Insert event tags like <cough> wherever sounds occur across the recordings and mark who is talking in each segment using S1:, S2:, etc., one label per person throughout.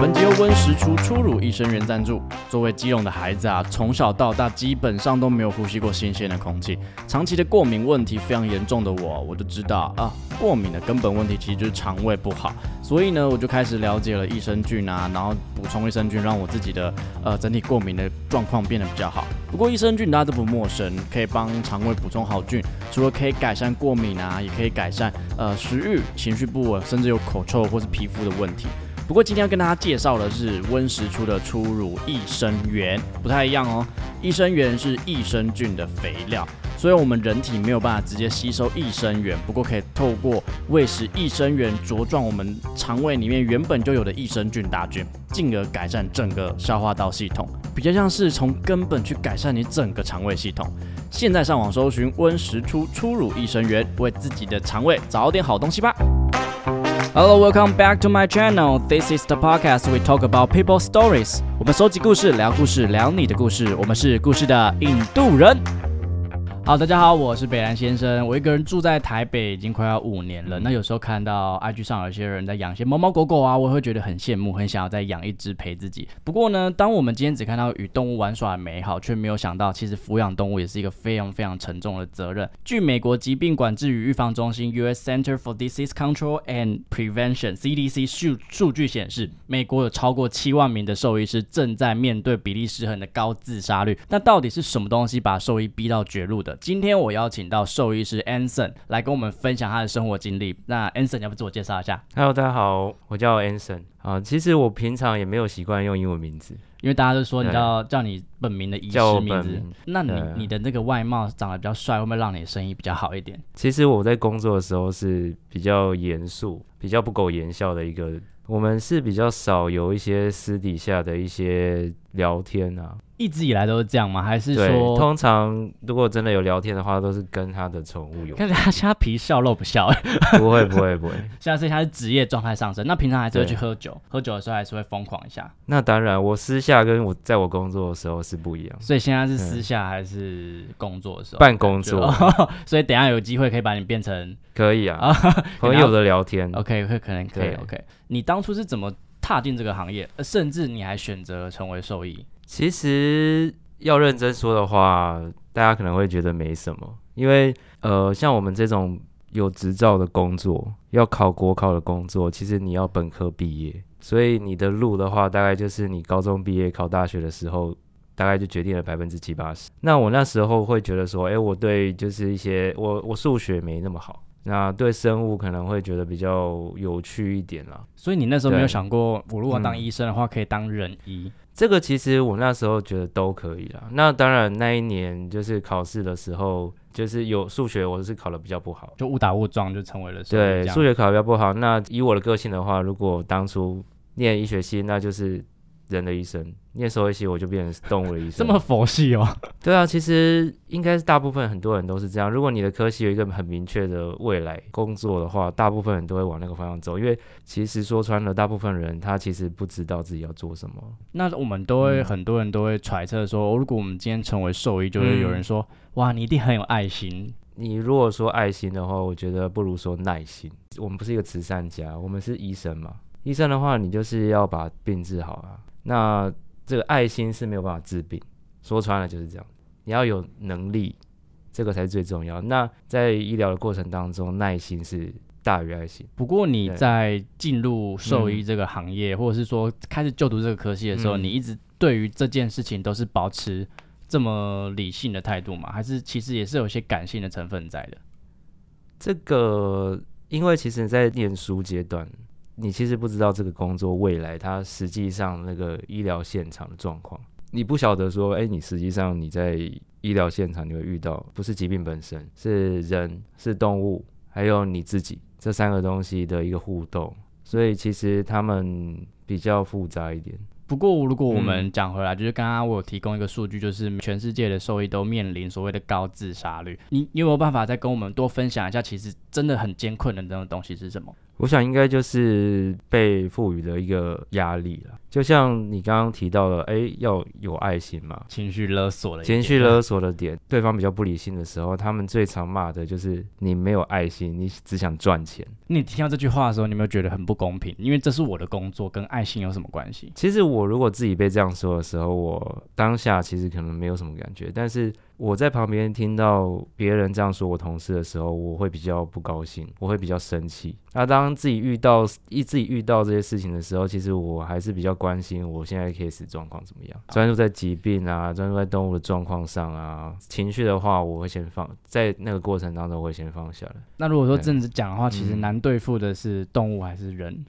S1: 本集由温实初初乳益生元赞助。作为基隆的孩子啊，从小到大基本上都没有呼吸过新鲜的空气，长期的过敏问题非常严重的我，我就知道啊，过敏的根本问题其实就是肠胃不好。所以呢，我就开始了解了益生菌啊，然后补充益生菌，让我自己的呃整体过敏的状况变得比较好。不过益生菌大家都不陌生，可以帮肠胃补充好菌，除了可以改善过敏啊，也可以改善呃食欲、情绪不稳，甚至有口臭或是皮肤的问题。不过今天要跟大家介绍的是温实初的初乳益生元，不太一样哦。益生元是益生菌的肥料，所以我们人体没有办法直接吸收益生元，不过可以透过喂食益生元茁壮我们肠胃里面原本就有的益生菌大军，进而改善整个消化道系统，比较像是从根本去改善你整个肠胃系统。现在上网搜寻温实初初乳益生元，为自己的肠胃找点好东西吧。Hello, welcome back to my channel. This is the podcast we talk about people stories. 我们收集故事，聊故事，聊你的故事。我们是故事的印度人。好，大家好，我是北兰先生。我一个人住在台北已经快要五年了。那有时候看到 IG 上有些人在养些猫猫狗狗啊，我会觉得很羡慕，很想要再养一只陪自己。不过呢，当我们今天只看到与动物玩耍的美好，却没有想到其实抚养动物也是一个非常非常沉重的责任。据美国疾病管制与预防中心 （U.S. Center for Disease Control and Prevention, CDC） 数数据显示，美国有超过七万名的兽医师正在面对比例失衡的高自杀率。那到底是什么东西把兽医逼到绝路的？今天我邀请到兽医师 Anson 来跟我们分享他的生活经历。那 Anson 要不自我介绍一下
S2: ？Hello，大家好，我叫 Anson 啊。其实我平常也没有习惯用英文名字，
S1: 因为大家都说你叫叫你本名的医师名字
S2: 名，
S1: 那你你的那个外貌长得比较帅，会不会让你的生意比较好一点？
S2: 其实我在工作的时候是比较严肃、比较不苟言笑的一个。我们是比较少有一些私底下的一些聊天啊。
S1: 一直以来都是这样吗？还是
S2: 对，
S1: 说，
S2: 通常如果真的有聊天的话，都是跟他的宠物有
S1: 看他现在皮笑肉不笑，
S2: 不会，不会，不会。<laughs>
S1: 现在是他是职业状态上升，那平常还是会去喝酒，喝酒的时候还是会疯狂一下，
S2: 那当然，我私下跟我在我工作的时候是不一样，
S1: 所以现在是私下还是工作的时候？
S2: 办工作
S1: 就所以等一下有机会可以把你变成
S2: 可以啊，<laughs> 朋友的聊天。
S1: OK，会可能可以
S2: 对
S1: OK。你当初是怎么踏进这个行业，呃甚至你还选择成为兽医？
S2: 其实要认真说的话，大家可能会觉得没什么，因为呃，像我们这种有执照的工作，要考国考的工作，其实你要本科毕业，所以你的路的话，大概就是你高中毕业考大学的时候。大概就决定了百分之七八十。<laughs> 那我那时候会觉得说，哎、我对就是一些我我数学没那么好，那对生物可能会觉得比较有趣一点啦。
S1: 所以你那时候没有想过，我如果当
S2: 嗯
S1: 医生的话，可以当人医？
S2: 这个其实我那时候觉得都可以啦。那当然那一年就是考试的时候，就是有数学我是考的比较不好，
S1: 就误打误撞就成为了
S2: 对，数学考的比较不好。那以我的个性的话，如果当初念医学系，那就是人的医生；念兽医系，我就变成动物的医生。<laughs>
S1: 这么佛系哦。
S2: 对啊，其实应该是大部分很多人都是这样。如果你的科系有一个很明确的未来工作的话，大部分人都会往那个方向走。因为其实说穿了，大部分人他其实不知道自己要做什么。
S1: 那我们都会、
S2: 嗯
S1: 很多人都会揣测说，哦如果我们今天成为兽医，就会有人说，哇，你一定很有爱心。
S2: 你如果说爱心的话，我觉得不如说耐心。我们不是一个慈善家，我们是医生嘛。医生的话，你就是要把病治好啊。那这个爱心是没有办法治病，说穿了就是这样。你要有能力，这个才是最重要。那在医疗的过程当中，耐心是大于爱心。
S1: 不过你在进入兽医这个行业，或者是说开始就读这个科系的时候，
S2: 嗯
S1: 你一直对于这件事情都是保持这么理性的态度吗？还是其实也是有些感性的成分在的？
S2: 这个，因为其实，在念书阶段，你其实不知道这个工作未来它实际上那个医疗现场的状况，你不晓得说，哎，你实际上你在医疗现场你会遇到不是疾病本身，是人，是动物，还有你自己这三个东西的一个互动，所以其实他们比较复杂一点。
S1: 不过，如果我们
S2: 嗯
S1: 讲回来，就是刚刚我有提供一个数据，就是全世界的兽医都面临所谓的高自杀率。你你有没有办法再跟我们多分享一下？其实真的很艰困的那种东西是什么？
S2: 我想应该就是被赋予的一个压力了。就像你刚刚提到了，哎，要有爱心嘛，
S1: 情绪勒索的，
S2: 情绪勒索的点，对方比较不理性的时候，他们最常骂的就是你没有爱心，你只想赚钱。
S1: 你听到这句话的时候，你有没有觉得很不公平？因为这是我的工作，跟爱心有什么关系？
S2: 其实我如果自己被这样说的时候，我当下其实可能没有什么感觉，但是。我在旁边听到别人这样说我同事的时候，我会比较不高兴，我会比较生气。那当自己遇到一自己遇到这些事情的时候，其实我还是比较关心我现在 case 状况怎么样，专注在疾病啊，专注在动物的状况上啊。情绪的话，我会先放在那个过程当中，我会先放下来。
S1: 那如果说正直讲的话，其实难对付的是动物还是人？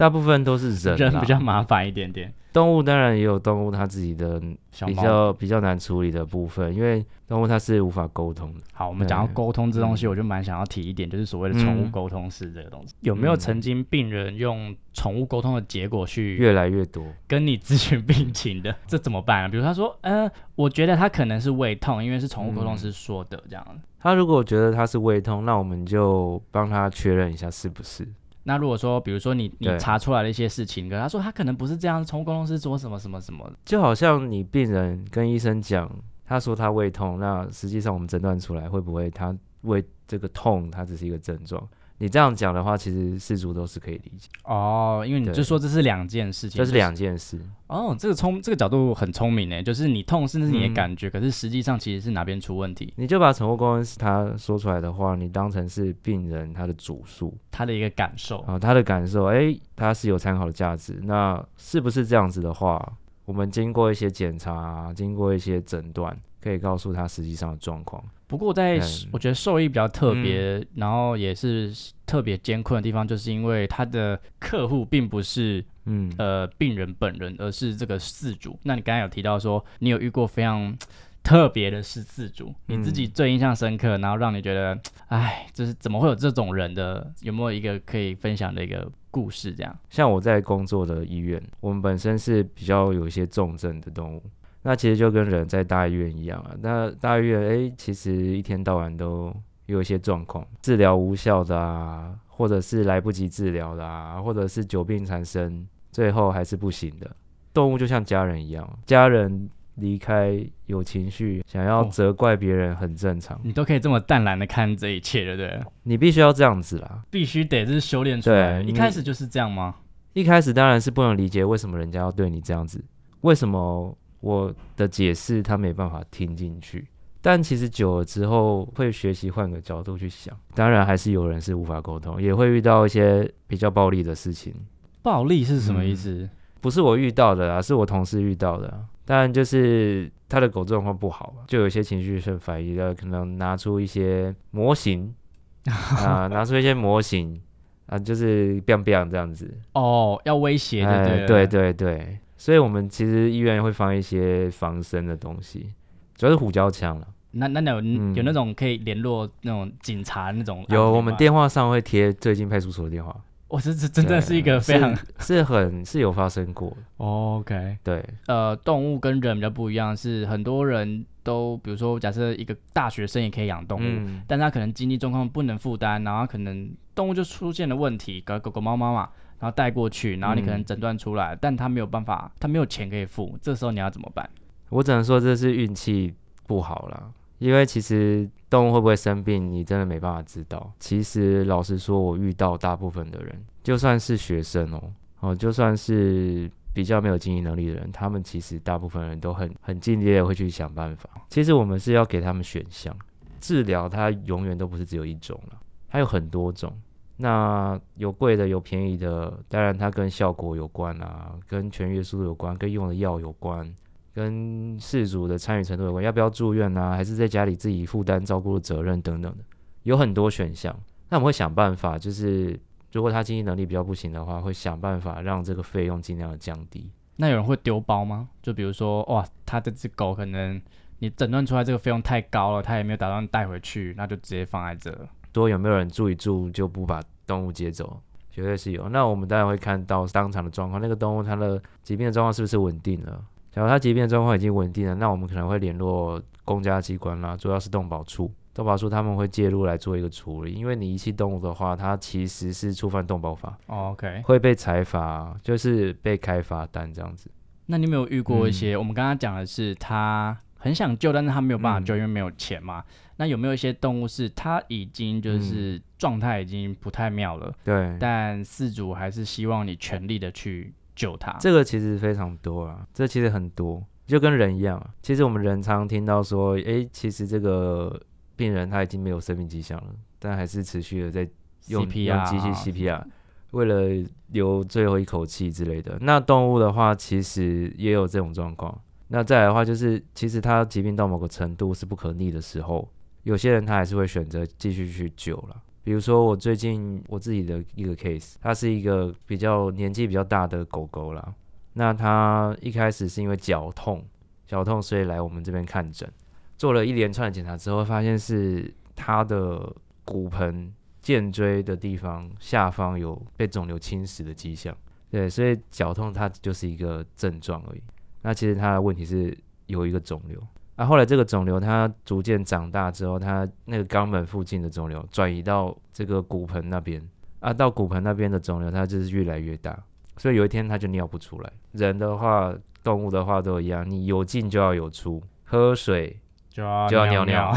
S2: 大部分都是人，
S1: 人比较麻烦一点点。
S2: 动物当然也有动物它自己的比较比较难处理的部分，因为动物它是无法沟通的。
S1: 好，我们讲到沟通这东西，我就蛮想要提一点，就是所谓的宠物沟通师这个东西，有没有曾经病人用宠物沟通的结果去
S2: 越来越多
S1: 跟你咨询病情的？<laughs> 这怎么办啊？比如他说，呃，我觉得他可能是胃痛，因为是宠物沟通师说的这样。
S2: 他如果觉得他是胃痛，那我们就帮他确认一下是不是。
S1: 那如果说，比如说你你查出来的一些事情，跟他说他可能不是这样，宠物沟通师做什么什么什么，
S2: 就好像你病人跟医生讲，他说他胃痛，那实际上我们诊断出来会不会他胃这个痛，它只是一个症状？你这样讲的话，其实事主都是可以理解
S1: 哦，因为你就说这是两件事情，
S2: 这是两件事
S1: 哦。这个聪这个角度很聪明呢，就是你痛是你的感觉，可是实际上其实是哪边出问题？
S2: 你就把宠物公司他说出来的话，你当成是病人他的主诉，
S1: 他的一个感受
S2: 啊，他的感受，哎，他是有参考的价值。那是不是这样子的话，我们经过一些检查，经过一些诊断，可以告诉他实际上的状况。
S1: 不过，在我觉得兽医比较特别，然后也是特别艰困的地方，就是因为他的客户并不是嗯呃病人本人，而是这个饲主。那你刚才有提到说，你有遇过非常特别的是饲主，你自己最印象深刻，然后让你觉得，哎，就是怎么会有这种人的？有没有一个可以分享的一个故事？这样，
S2: 像我在工作的医院，我们本身是比较有一些重症的动物。那其实就跟人在大医院一样啊。那大医院，哎，其实一天到晚都有一些状况，治疗无效的啊，或者是来不及治疗的啊，或者是久病缠身，最后还是不行的。动物就像家人一样，家人离开有情绪，想要责怪别人很正常。
S1: 你都可以这么淡然的看这一切，对不对？<laughs>
S2: 你必须要这样子啦，
S1: 必须得这是修炼出来。一开始就是这样吗？
S2: 一开始当然是不能理解为什么人家要对你这样子，为什么？我的解释他没办法听进去，但其实久了之后会学习换个角度去想。当然还是有人是无法沟通，也会遇到一些比较暴力的事情。
S1: 暴力是什么意思？
S2: 不是我遇到的啊，是我同事遇到的。当然就是他的狗状况不好，就有一些情绪性反应，可能拿出一些模型 <laughs> 啊，拿出一些模型啊，就是 biang biang 这样子。
S1: 哦，要威胁的，
S2: 对对对。所以，我们其实医院会放一些防身的东西，主要是胡椒枪了。
S1: 那那有有那种可以联络那种警察那种？
S2: 有，我们电话上会贴最近派出所的电话。
S1: 我这这真的是一个非常
S2: 是很是有发生过。
S1: OK，
S2: 对，
S1: 呃，动物跟人比较不一样，是很多人都，比如说，假设一个大学生也可以养动物，但他可能经济状况不能负担，然后可能动物就出现了问题，狗狗狗猫猫嘛。然后带过去，然后你可能诊断出来，但他没有办法，他没有钱可以付，这时候你要怎么办？
S2: 我只能说这是运气不好了，因为其实动物会不会生病，你真的没办法知道。其实老实说，我遇到大部分的人，就算是学生哦，哦，就算是比较没有经济能力的人，他们其实大部分人都很很尽力的会去想办法。其实我们是要给他们选项，治疗它永远都不是只有一种了，它有很多种。那有贵的有便宜的，当然它跟效果有关啊，跟痊愈速度有关，跟用的药有关，跟事主的参与程度有关，要不要住院啊，还是在家里自己负担照顾的责任等等的，有很多选项。那我们会想办法，就是如果他经济能力比较不行的话，会想办法让这个费用尽量的降低。
S1: 那有人会丢包吗？就比如说，哇，他这只狗可能你诊断出来这个费用太高了，他也没有打算带回去，那就直接放在这。
S2: 多有没有人住一住就不把动物接走？绝对是有。那我们当然会看到当场的状况，那个动物它的疾病的状况是不是稳定了？假如它疾病的状况已经稳定了，那我们可能会联络公家机关啦，主要是动保处动保处他们会介入来做一个处理，因为你遗弃动物的话，它其实是触犯动保法，
S1: 哦 OK，
S2: 会被裁罚，就是被开罚单这样子。
S1: 那你有没有遇过一些？我们刚刚讲的是他很想救，但是他没有办法救，
S2: 嗯
S1: 因为没有钱嘛。那有没有一些动物是它已经就是状态已经不太妙了，
S2: 对，
S1: 但饲主还是希望你全力的去救它？
S2: 这个其实非常多啊，这其实很多，就跟人一样啊。其实我们人常听到说，诶，其实这个病人他已经没有生命迹象了，但还是持续的在用
S1: CPR
S2: 用机器 CPR，为了留最后一口气之类的。那动物的话，其实也有这种状况。那再来的话，就是其实它疾病到某个程度是不可逆的时候，有些人他还是会选择继续去救了。比如说我最近我自己的一个 case，它是一个比较年纪比较大的狗狗啦。那它一开始是因为脚痛，脚痛所以来我们这边看诊，做了一连串的检查之后，发现是它的骨盆、肩椎的地方下方有被肿瘤侵蚀的迹象。对，所以脚痛它就是一个症状而已。那其实他的问题是有一个肿瘤。啊，后来这个肿瘤它逐渐长大之后，它那个肛门附近的肿瘤转移到这个骨盆那边，啊，到骨盆那边的肿瘤它就是越来越大，所以有一天它就尿不出来。人的话，动物的话都一样，你有进就要有出，喝水
S1: 就要
S2: 就要
S1: 尿
S2: 尿，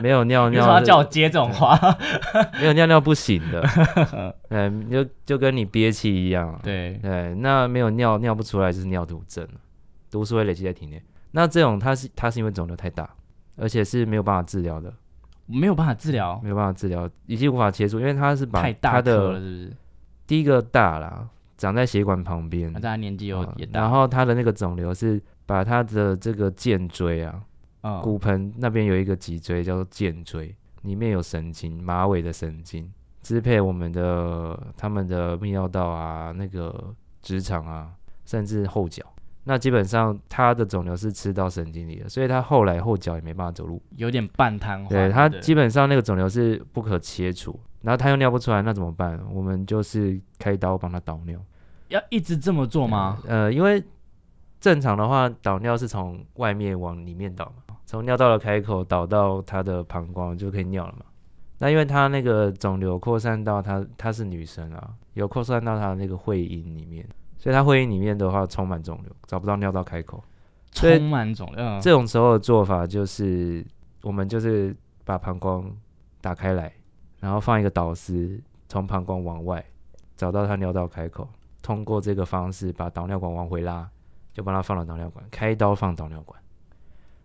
S2: 没有尿尿 <laughs> 是
S1: 叫我接这种话？<laughs>
S2: 没有尿尿不行的，嗯，就就跟你憋气一样。啊，
S1: 对，
S2: 对，那没有尿尿不出来就是尿毒症。了，毒素会累积在体内。那这种它是它是因为肿瘤太大，而且是没有办法治疗的，
S1: 没有办法治疗，
S2: 没有办法治疗，已经无法切除，因为它是把
S1: 太大
S2: 它的
S1: 是不是？
S2: 第一个大啦，长在血管旁边
S1: 那，他年纪又
S2: 啊
S1: 也大，
S2: 然后它的那个肿瘤是把它的这个剑椎啊，
S1: 嗯，
S2: 骨盆那边有一个脊椎叫做剑椎，里面有神经，马尾的神经支配我们的他们的泌尿道啊，那个直肠啊，甚至后脚。那基本上他的肿瘤是吃到神经里的，所以他后来后脚也没办法走路。
S1: 有点半瘫痪。
S2: 对，
S1: 他
S2: 基本上那个肿瘤是不可切除，然后他又尿不出来，那怎么办？我们就是开刀帮他导尿。
S1: 要一直这么做吗？
S2: 呃，因为正常的话，导尿是从外面往里面导嘛，从尿道的开口导到他的膀胱就可以尿了嘛。那因为他那个肿瘤扩散到他，他是女生啊，有扩散到他的那个会阴里面，所以他会阴里面的话充满肿瘤，找不到尿道开口。
S1: 充满肿瘤，嗯
S2: 这种时候的做法就是，我们就是把膀胱打开来，然后放一个导丝从膀胱往外找到他尿道开口，通过这个方式把导尿管往回拉，就帮他放了导尿管，开刀放导尿管。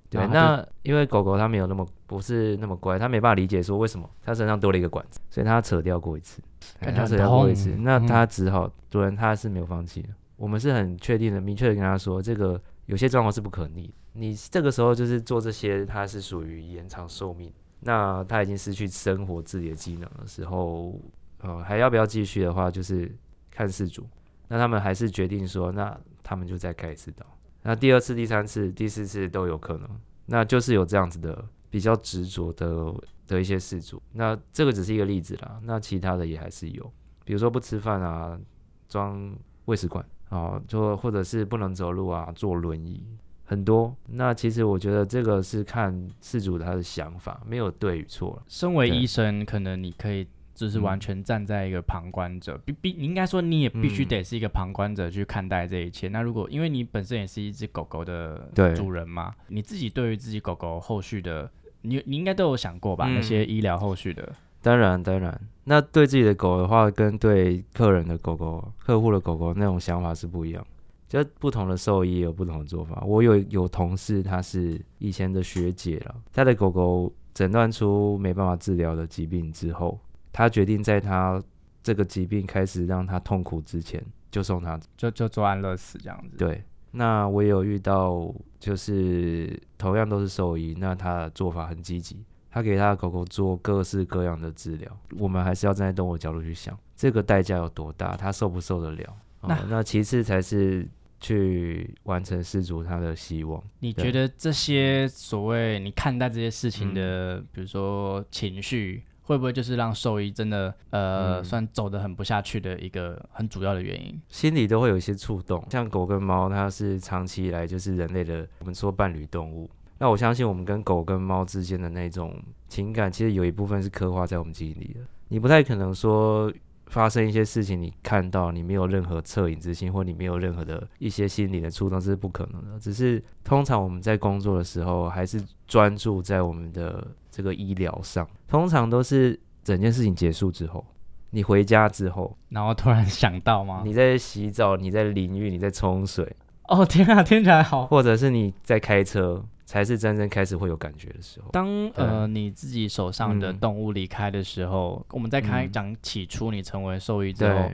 S2: 对，那因为狗狗它没有那么不是那么乖，它没办法理解说为什么它身上多了一个管子，所以它扯掉过一次，哎它扯掉过一次，那它只好主人他是没有放弃的，我们是很确定的、明确的跟他说，这个有些状况是不可逆，你这个时候就是做这些，它是属于延长寿命。那它已经失去生活自理的机能的时候，呃，还要不要继续的话，就是看事主。那他们还是决定说，那他们就再开一次刀。那第二次、第三次、第四次都有可能。那就是有这样子的比较执着的的一些事主。那这个只是一个例子啦，那其他的也还是有，比如说不吃饭啊，装胃食管啊，就或者是不能走路啊，坐轮椅。很多，那其实我觉得这个是看事主他的想法，没有对与错。
S1: 身为医生，可能你可以就是完
S2: 嗯
S1: 全站在一个旁观者，必必你应该说你也必须
S2: 嗯
S1: 得是一个旁观者去看待这一切。那如果因为你本身也是一只狗狗的主人嘛，你自己对于自己狗狗后续的，你你应该都有想过吧？那
S2: 嗯
S1: 些医疗后续的，
S2: 当然，当然，那对自己的狗的话，跟对客人的狗狗、客户的狗狗那种想法是不一样。就不同的兽医有不同的做法。我有有同事，他是以前的学姐了，他的狗狗诊断出没办法治疗的疾病之后，他决定在他这个疾病开始让他痛苦之前，就送他
S1: 就就做安乐死这样子。
S2: 对，那我也有遇到，就是同样都是兽医，那他的做法很积极，他给他的狗狗做各式各样的治疗。我们还是要站在动物角度去想，这个代价有多大，他受不受得了？哦
S1: 那
S2: 那其次才是去完成失主他的希望。
S1: 你觉得这些所谓你看待这些事情
S2: 嗯
S1: 的，比如说情绪，会不会就是让兽医真的呃、
S2: 嗯
S1: 算走得很不下去的一个很主要的原因？
S2: 心里都会有一些触动，像狗跟猫，它是长期以来就是人类的我们说伴侣动物。那我相信我们跟狗跟猫之间的那种情感，其实有一部分是刻画在我们记忆里的。你不太可能说发生一些事情，你看到你没有任何恻隐之心，或你没有任何的一些心理的触动，这是不可能的。只是通常我们在工作的时候，还是专注在我们的这个医疗上，通常都是整件事情结束之后。你回家之后，
S1: 然后突然想到吗？
S2: 你在洗澡，你在淋浴，你在冲水。
S1: 哦天啊，听起来好。
S2: 或者是你在开车，才是真正开始会有感觉的时候。
S1: 当呃你自己手上的动物离开的时候，我们在开讲起初你成为兽医之后，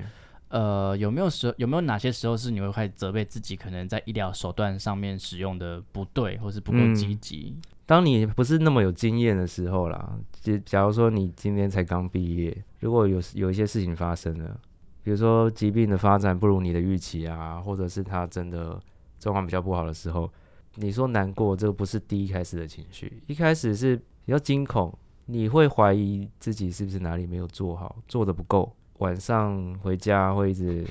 S1: 呃有没有时有没有哪些时候是你会开始责备自己，可能在医疗手段上面使用的不对，或是不够积极？
S2: 当你不是那么有经验的时候啦，就假如说你今天才刚毕业，如果有有一些事情发生了，比如说疾病的发展不如你的预期啊，或者是他真的状况比较不好的时候，你说难过，这个不是第一开始的情绪，一开始是比较惊恐，你会怀疑自己是不是哪里没有做好，做的不够，晚上回家会一直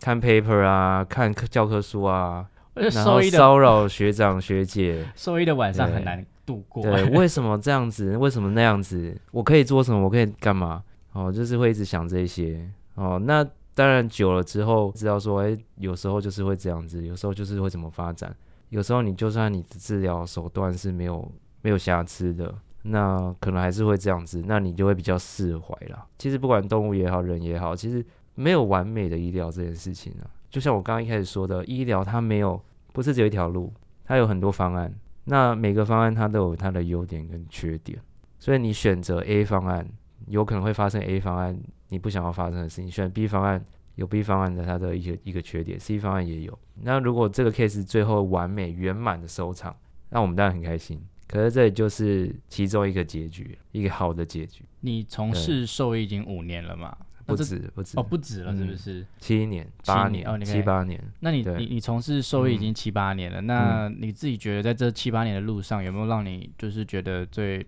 S2: 看 paper 啊，看教科书啊。然后骚扰学长学姐，
S1: 兽医的晚上很难度过。
S2: 对，为什么这样子？为什么那样子？我可以做什么？我可以干嘛？哦，就是会一直想这些。哦，那当然久了之后，知道说，哎，有时候就是会这样子，有时候就是会怎么发展。有时候你就算你的治疗手段是没有没有瑕疵的，那可能还是会这样子，那你就会比较释怀了。其实不管动物也好，人也好，其实没有完美的医疗这件事情啊。就像我刚刚一开始说的，医疗它没有不是只有一条路，它有很多方案。那每个方案它都有它的优点跟缺点，所以你选择 A 方案，有可能会发生 A 方案你不想要发生的事情；选 B 方案，有 B 方案的它的一些一个缺点，C 方案也有。那如果这个 case 最后完美圆满的收场，那我们当然很开心。可是这也就是其中一个结局，一个好的结局。
S1: 你从事兽医已经五年了嘛？
S2: 不止不止
S1: 哦，不止了，是不是？
S2: 七年、八年哦，七八年。
S1: 那你你你从事兽医已经七八年了，那你自己觉得在这七八年的路上，有没有让你就是觉得最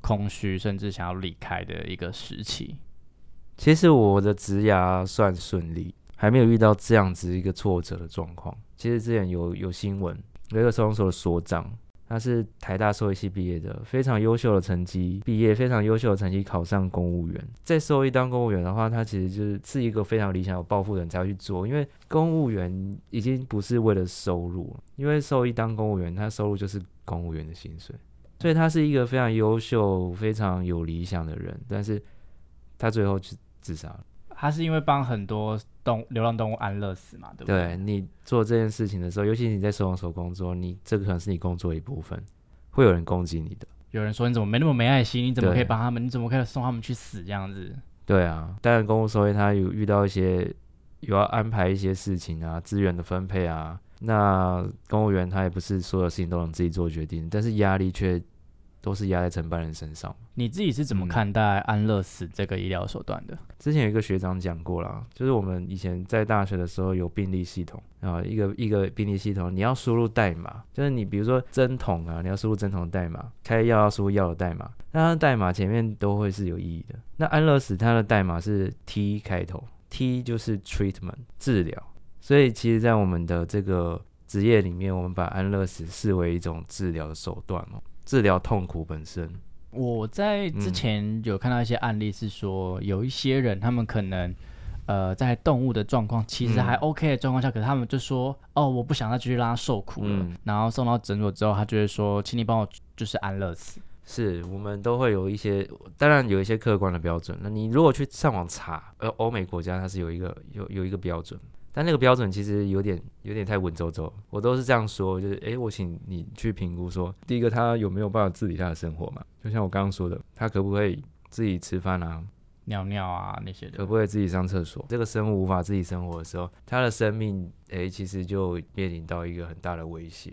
S1: 空虚，甚至想要离开的一个时期？
S2: 其实我的职涯算顺利，还没有遇到这样子一个挫折的状况。其实之前有有新闻，有一个收容所的所长。他是台大兽医系毕业的，非常优秀的成绩毕业，非常优秀的成绩考上公务员。在兽医当公务员的话，他其实就是是一个非常理想、有抱负的人才要去做。因为公务员已经不是为了收入，因为兽医当公务员，他收入就是公务员的薪水，所以他是一个非常优秀、非常有理想的人。但是他最后去自杀了。
S1: 他是因为帮很多动流浪动物安乐死嘛，对不对？
S2: 对你做这件事情的时候，尤其你在收容所工作，你这个可能是你工作一部分，会有人攻击你的。
S1: 有人说你怎么没那么没爱心？你怎么可以帮他们？你怎么可以送他们去死这样子？
S2: 对啊，当然公务收益他有遇到一些有要安排一些事情啊，资源的分配啊，那公务员他也不是所有事情都能自己做决定，但是压力却。都是压在承办人身上。
S1: 你自己是怎么看待安乐死这个医疗手段的？
S2: 之前有一个学长讲过啦，就是我们以前在大学的时候有病历系统啊，一个一个病历系统，你要输入代码，就是你比如说针筒啊，你要输入针筒代码，开药要输入药的代码，那它的代码前面都会是有意义的。那安乐死它的代码是 T 开头，T 就是 treatment 治疗，所以其实，在我们的这个职业里面，我们把安乐死视为一种治疗的手段哦。治疗痛苦本身，
S1: 我在之前有看到一些案例，是说有一些人，他们可能呃在动物的状况其实还 OK 的状况下，可是他们就说哦，我不想再继续让他受苦了。然后送到诊所之后，他就会说，请你帮我就是安乐死。
S2: 是我们都会有一些，当然有一些客观的标准。那你如果去上网查，呃，欧美国家它是有一个有有一个标准。但那个标准其实有点有点太文绉绉，我都是这样说，就是诶，我请你去评估说，第一个他有没有办法自理他的生活嘛？就像我刚刚说的，他可不可以自己吃饭啊、
S1: 尿尿啊那些的，
S2: 可不可以自己上厕所？这个生物无法自己生活的时候，他的生命诶，其实就面临到一个很大的威胁。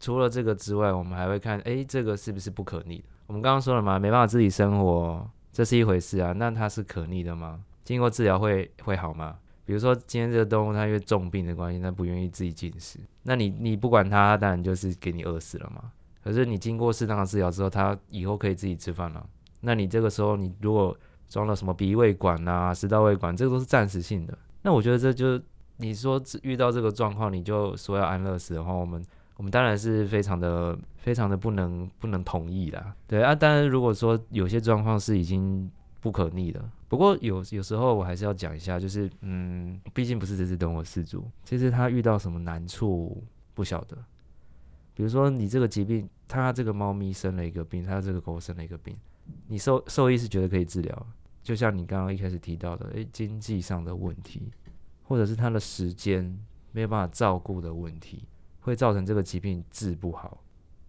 S2: 除了这个之外，我们还会看诶，这个是不是不可逆的？我们刚刚说了嘛，没办法自己生活，这是一回事啊，那它是可逆的吗？经过治疗会会好吗？比如说，今天这个动物它因为重病的关系，它不愿意自己进食，那你你不管它，当然就是给你饿死了嘛。可是你经过适当的治疗之后，它以后可以自己吃饭了。那你这个时候，你如果装了什么鼻胃管啊、食道胃管，这个都是暂时性的。那我觉得这就你说遇到这个状况，你就说要安乐死的话，我们我们当然是非常的非常的不能不能同意啦。对啊，当然如果说有些状况是已经不可逆的，不过有有时候我还是要讲一下，就是嗯，毕竟不是这只动物饲主，其实它遇到什么难处不晓得。比如说你这个疾病，它这个猫咪生了一个病，它这个狗生了一个病，你兽兽医是觉得可以治疗，就像你刚刚一开始提到的，诶，经济上的问题，或者是它的时间没有办法照顾的问题，会造成这个疾病治不好。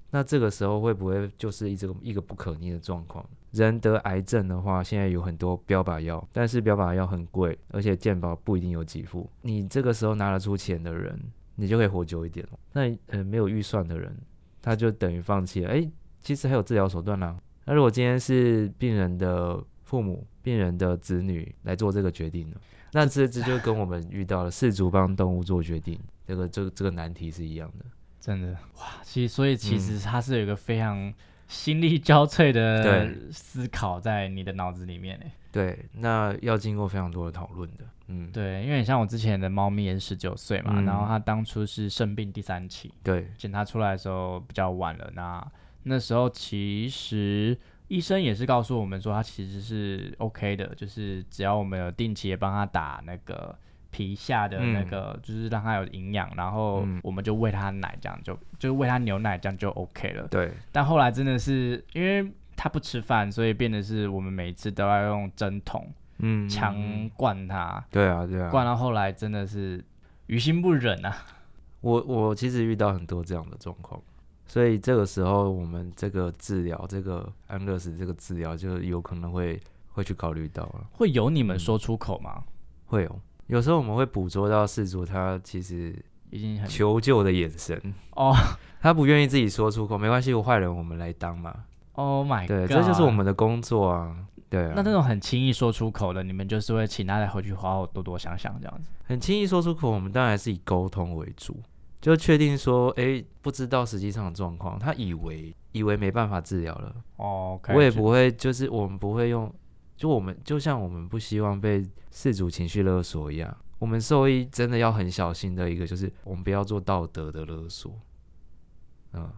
S2: 那这个时候会不会就是一这个一个不可逆的状况？人得癌症的话，现在有很多标靶药，但是标靶药很贵，而且健保不一定有给付。你这个时候拿得出钱的人，你就可以活久一点了。那呃没有预算的人，他就等于放弃了。诶，其实还有治疗手段啦。那如果今天是病人的父母、病人的子女来做这个决定呢？那这这就跟我们遇到了四足帮动物做决定，这个这个这个难题是一样的。
S1: 真的哇，其实所以其实它是有一个非常心力交瘁的思考在你的脑子里面诶。
S2: 对，那要经过非常多的讨论的。嗯，
S1: 对，因为你像我之前的猫咪也是十九岁嘛，
S2: 嗯
S1: 然后它当初是生病第三期，
S2: 对，
S1: 检查出来的时候比较晚了。那那时候其实医生也是告诉我们说，它其实是 OK 的，就是只要我们有定期的帮它打那个皮下的那个，就是让它有营养，然后
S2: 嗯
S1: 我们就喂它奶，这样就就是喂它牛奶，这样就 OK 了。
S2: 对，
S1: 但后来真的是因为它不吃饭，所以变得是我们每次都要用针筒
S2: 嗯，
S1: 强
S2: 嗯
S1: 灌它，
S2: 对啊，对啊。
S1: 灌到后来真的是于心不忍啊。
S2: 我我其实遇到很多这样的状况，所以这个时候我们这个治疗，这个安乐死这个治疗，就有可能会会去考虑到了，
S1: 会有你们
S2: 嗯
S1: 说出口吗？
S2: 会有。有时候我们会捕捉到事主他其实
S1: 已经很
S2: 求救的眼神，<laughs>
S1: 哦
S2: 他不愿意自己说出口，没关系，有坏人我们来当嘛。
S1: ，Oh my god！
S2: 对，这就是我们的工作啊。对啊，
S1: 那那种很轻易说出口的，你们就是会请他再回去好好多多想想这样子。
S2: 很轻易说出口，我们当然还是以沟通为主，就确定说，诶，不知道实际上的状况，他以为以为没办法治疗了，
S1: 哦
S2: 我也不会，就是我们不会用，就我们就像我们不希望被事主情绪勒索一样，我们兽医真的要很小心的一个，就是我们不要做道德的勒索，嗯，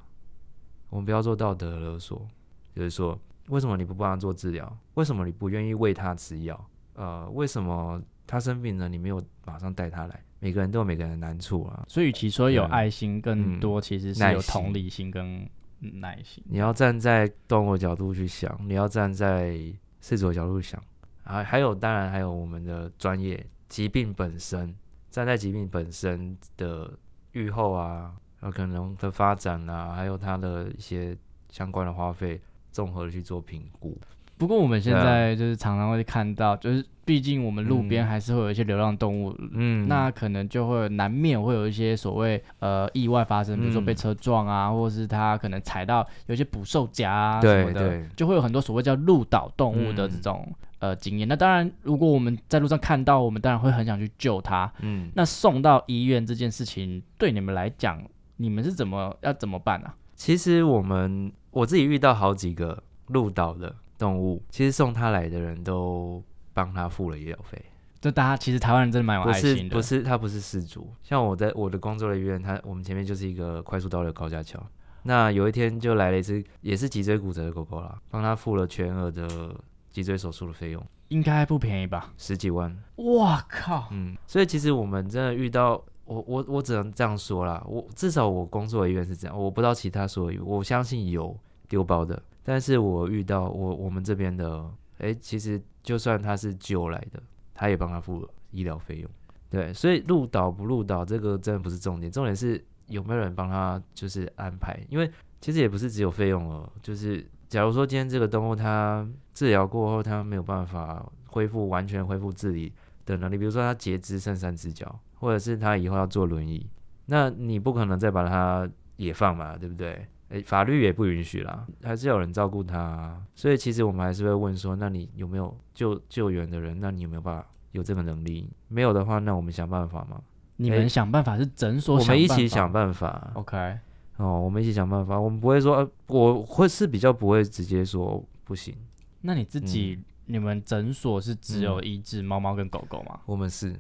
S2: 我们不要做道德的勒索，就是说，为什么你不帮他做治疗？为什么你不愿意喂他吃药？呃，为什么他生病了，你没有马上带他来？每个人都有每个人的难处啊，
S1: 所以与其说有爱心，更
S2: 嗯
S1: 多其实是有同理心跟耐心。
S2: 你要站在动物角度去想，你要站在饲主的角度想，还还有当然还有我们的专业疾病本身，站在疾病本身的预后啊，有可能的发展啊，还有它的一些相关的花费，综合的去做评估。
S1: 不过我们现在就是常常会看到，就是毕竟我们路边
S2: 嗯
S1: 还是会有一些流浪动物，
S2: 嗯，
S1: 那可能就会难免会有一些所谓呃意外发生，比如说被
S2: 嗯
S1: 车撞啊，或者是它可能踩到有些捕兽夹啊什么的，就会有很多所谓叫鹿岛动物的这
S2: 嗯
S1: 种、呃经验。那当然，如果我们在路上看到，我们当然会很想去救它。
S2: 嗯，
S1: 那送到医院这件事情，对你们来讲，你们是怎么要怎么办啊？
S2: 其实我们我自己遇到好几个鹿岛的动物，其实送他来的人都帮他付了医疗费。
S1: 就大家其实台湾人真的蛮有
S2: 不
S1: 爱心的，
S2: 是不是，他不是失主。像我在我的工作的医院，他我们前面就是一个快速道路的高架桥。那有一天就来了一只也是脊椎骨折的狗狗啦，帮他付了全额的脊椎手术的费用，
S1: 应该不便宜吧？
S2: 十几万。
S1: 哇靠！
S2: 嗯，所以其实我们真的遇到我我我只能这样说啦，我至少我工作的医院是这样，我不知道其他所有我相信有丢包的，但是我遇到我我们这边的，诶，其实就算他是救来的，他也帮他付了医疗费用。对，所以入岛不入岛这个真的不是重点，重点是有没有人帮他就是安排，因为其实也不是只有费用哦，就是假如说今天这个动物它治疗过后，它没有办法恢复完全恢复自理的能力，比如说它截肢剩三只脚，或者是它以后要坐轮椅，那你不可能再把它野放嘛，对不对？诶，法律也不允许啦，还是要有人照顾他啊。所以其实我们还是会问说，那你有没有救救援的人？那你有没有办法有这个能力？没有的话，那我们想办法嘛。
S1: 你们想办法是诊所
S2: 我们一起
S1: 想
S2: 想办法。
S1: OK，
S2: 哦，我们一起想办法。我们不会说，呃、我会是比较不会直接说不行。
S1: 那你自己、
S2: 嗯
S1: 你们诊所是只有医治猫猫跟狗狗吗？
S2: 我们是，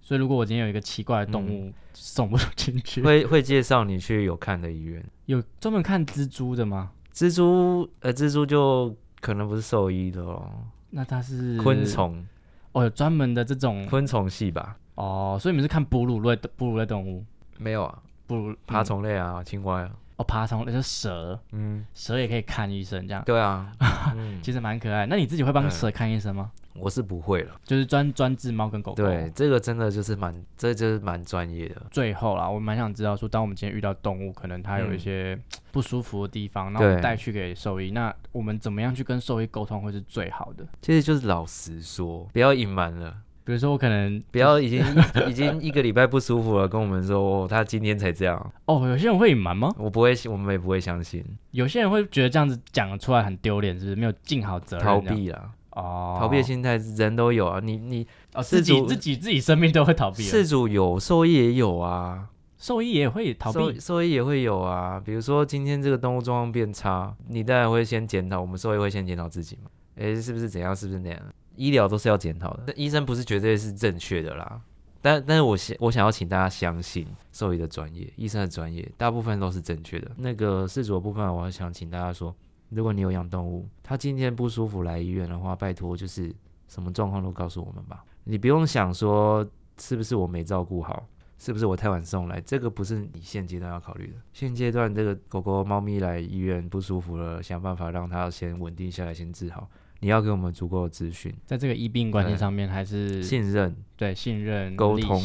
S1: 所以如果我今天有一个奇怪的动物送不进去，
S2: 会会介绍你去有看的医院。
S1: 有专门看蜘蛛的吗？
S2: 蜘蛛呃，蜘蛛就可能不是兽医的哦，
S1: 那它是
S2: 昆虫。
S1: 哦，有专门的这种
S2: 昆虫系吧？
S1: 哦，所以你们是看哺乳类的哺乳类动物，
S2: 没有啊，
S1: 哺乳
S2: 爬
S1: 嗯
S2: 虫类啊，青蛙啊，
S1: 哦，爬虫类就是蛇，
S2: 嗯，
S1: 蛇也可以看医生这样，
S2: 对啊，<laughs> 嗯，
S1: 其实蛮可爱。那你自己会帮
S2: 嗯
S1: 蛇看医生吗？
S2: 我是不会了。
S1: 就是专专治猫跟狗狗。
S2: 对，，这个真的就是蛮，这就是蛮专业的。
S1: 最后啦，我蛮想知道说，当我们今天遇到动物，可能它有一
S2: 嗯
S1: 些不舒服的地方，然后我们带去给兽医，那我们怎么样去跟兽医沟通会是最好的？
S2: 其实就是老实说，不要隐瞒了，
S1: 比如说我可能
S2: 不要已经 <laughs> 已经一个礼拜不舒服了，跟我们说哦，他今天才这样，
S1: 哦，有些人会隐瞒吗？
S2: 我不会，我们也不会相信，
S1: 有些人会觉得这样子讲出来很丢脸，是不是？没有尽好责任，
S2: 逃避啦，
S1: 哦，
S2: 逃避的心态人都有啊。你你
S1: 哦，自己自己自己生命都会逃避了，
S2: 事主有，兽医也有啊，
S1: 兽医也会逃
S2: 兽
S1: 避。
S2: 兽医也会有啊。比如说今天这个动物状况变差，你当然会先检讨，我们兽医会先检讨自己嘛，诶，是不是怎样，是不是那样？医疗都是要检讨的，那医生不是绝对是正确的啦。但但是我想我想要请大家相信兽医的专业，医生的专业，大部分都是正确的。那个事主的部分，我想请大家说，如果你有养动物，他今天不舒服来医院的话，拜托就是什么状况都告诉我们吧。你不用想说是不是我没照顾好，是不是我太晚送来，这个不是你现阶段要考虑的。现阶段这个狗狗、猫咪来医院不舒服了，想办法让它先稳定下来，先治好。你要给我们足够的资讯、
S1: 在这个医病关系上面，还是
S2: 信任、
S1: 对信任、
S2: 沟通。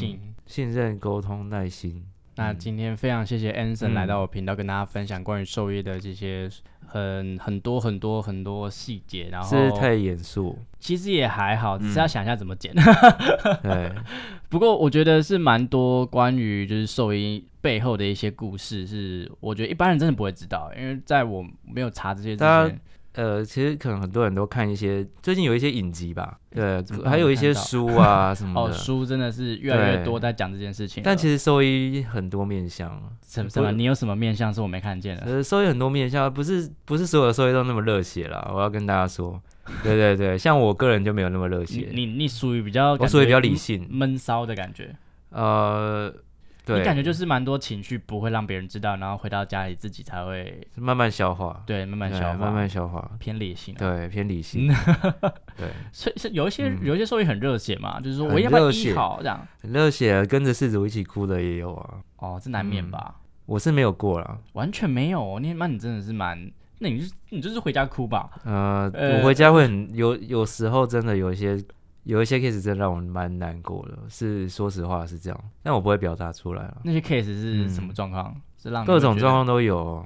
S2: 信任、沟通、耐心。嗯。
S1: 那今天非常谢谢 Anson 来到
S2: 嗯
S1: 我频道，跟大家分享关于兽医的这些很很多很多很多细节，然后
S2: 是太严肃，
S1: 其实也还好，只是
S2: 嗯
S1: 要想一下怎么剪。<laughs>
S2: 对，
S1: 不过我觉得是蛮多关于就是兽医背后的一些故事，是我觉得一般人真的不会知道，因为在我没有查这些之
S2: 大
S1: 前，
S2: 呃，其实可能很多人都看一些，最近有一些影集吧，对还有一些书啊什么
S1: 哦，
S2: 的。
S1: 书真的是越来越多在讲这件事情。
S2: 但其实兽医很多面相，
S1: 什么什么，你有什么面相是我没看见的？
S2: 呃，兽医很多面相，不是不是所有的兽医都那么热血啦。我要跟大家说，对对对，像我个人就没有那么热血，
S1: 你你属于比较，
S2: 我属于比较理性，
S1: 闷骚的感觉。
S2: 呃，对，
S1: 你感觉就是蛮多情绪不会让别人知道，然后回到家里自己才会
S2: 慢慢消化，
S1: 对慢慢消化，
S2: 慢慢消化，
S1: 偏理性、啊。
S2: 对，偏理性，<laughs> 对，
S1: 所以是有一些、
S2: 嗯。
S1: 有一些兽医很热血嘛，就是说我要不要医
S2: 热血。
S1: 好这样。
S2: 很热血，跟着事主一起哭的也有啊。
S1: 哦，这难免
S2: 嗯。
S1: 吧？
S2: 我是没有过啦，
S1: 完全没有哦，你那你真的是蛮，那你就你就是回家哭吧。
S2: 呃，
S1: 呃。
S2: 我回家会很有有时候真的有一些有一些 case 真的让我蛮难过的，是说实话是这样，但我不会表达出来了。
S1: 那些 case 是
S2: 嗯
S1: 什么状况？是让
S2: 各种状况都有哦，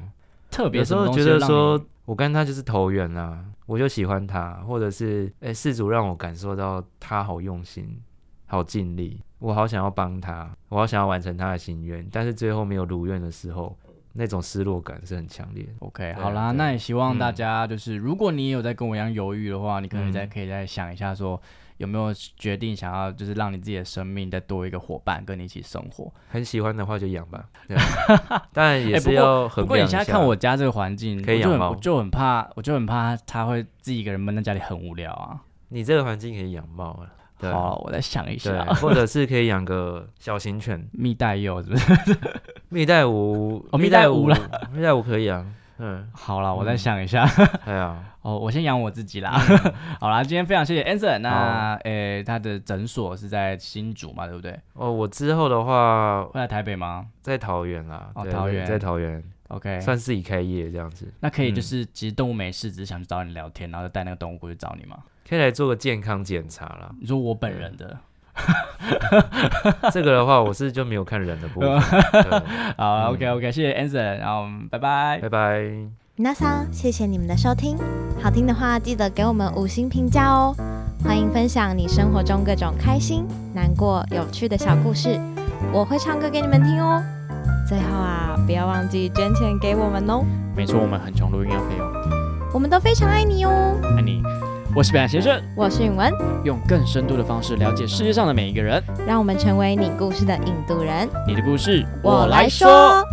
S1: 特别
S2: 有时候觉得说我跟他就是投缘啊，我就喜欢他，或者是哎事主让我感受到他好用心、好尽力，我好想要帮他，我好想要完成他的心愿，但是最后没有如愿的时候，那种失落感是很强烈的。
S1: OK，好啦，那也希望大
S2: 嗯
S1: 家就是，如果你也有在跟我一样犹豫的话，你可能再
S2: 嗯
S1: 可以再想一下，说有没有决定想要就是让你自己的生命再多一个伙伴跟你一起生活。
S2: 很喜欢的话就养吧，对啊 <laughs> <laughs> 当然也是要衡
S1: 不过你。现在看我家这个环境，我就
S2: 可以养猫
S1: 我就很怕，我就很怕它会自己一个人闷在家里很无聊啊。
S2: 你这个环境可以养猫啊
S1: 好，我再想一
S2: 对，
S1: 下。
S2: 或者是可以养个小型犬，
S1: 蜜袋鼬是不是？<laughs>
S2: 蜜袋鼯，
S1: 哦蜜袋鼯
S2: 了，蜜袋鼯可以啊，嗯，
S1: 好了，我再
S2: 嗯
S1: 想一下。<laughs>
S2: 对啊，
S1: 哦，我先养我自己啦。<laughs> 好啦，今天非常谢谢 Anson。那诶，他的诊所是在新竹嘛，对不对？
S2: 哦，我之后的话
S1: 会来台北吗
S2: 在桃园啦，
S1: 哦桃园
S2: 在桃园
S1: ，？OK，
S2: 算自己开业这样子，
S1: 那可以就
S2: 嗯
S1: 是其实动物没事，只是想去找你聊天，然后就带那个动物过去找你吗？
S2: 可以来做个健康检查啦。
S1: 你说我本人的，<laughs>
S2: 这个的话，我是就没有看人的部分，<laughs>
S1: 好
S2: 嗯
S1: ，OK OK，谢谢 Anson，然后拜拜。
S2: 拜拜。
S3: 皆さん，谢谢你们的收听。好听的话，记得给我们五星评价哦。欢迎分享你生活中各种开心、难过、有趣的小故事，我会唱歌给你们听哦。最后啊，不要忘记捐钱给我们哦，
S1: 没错，我们很穷，录音要费用。
S3: 我们都非常爱你哦。
S1: 爱你，我是北岸先生，
S3: 我是允文，
S1: 用更深度的方式了解世界上的每一个人。
S3: 让我们成为你故事的引渡人。
S1: 你的故事
S3: 我来说。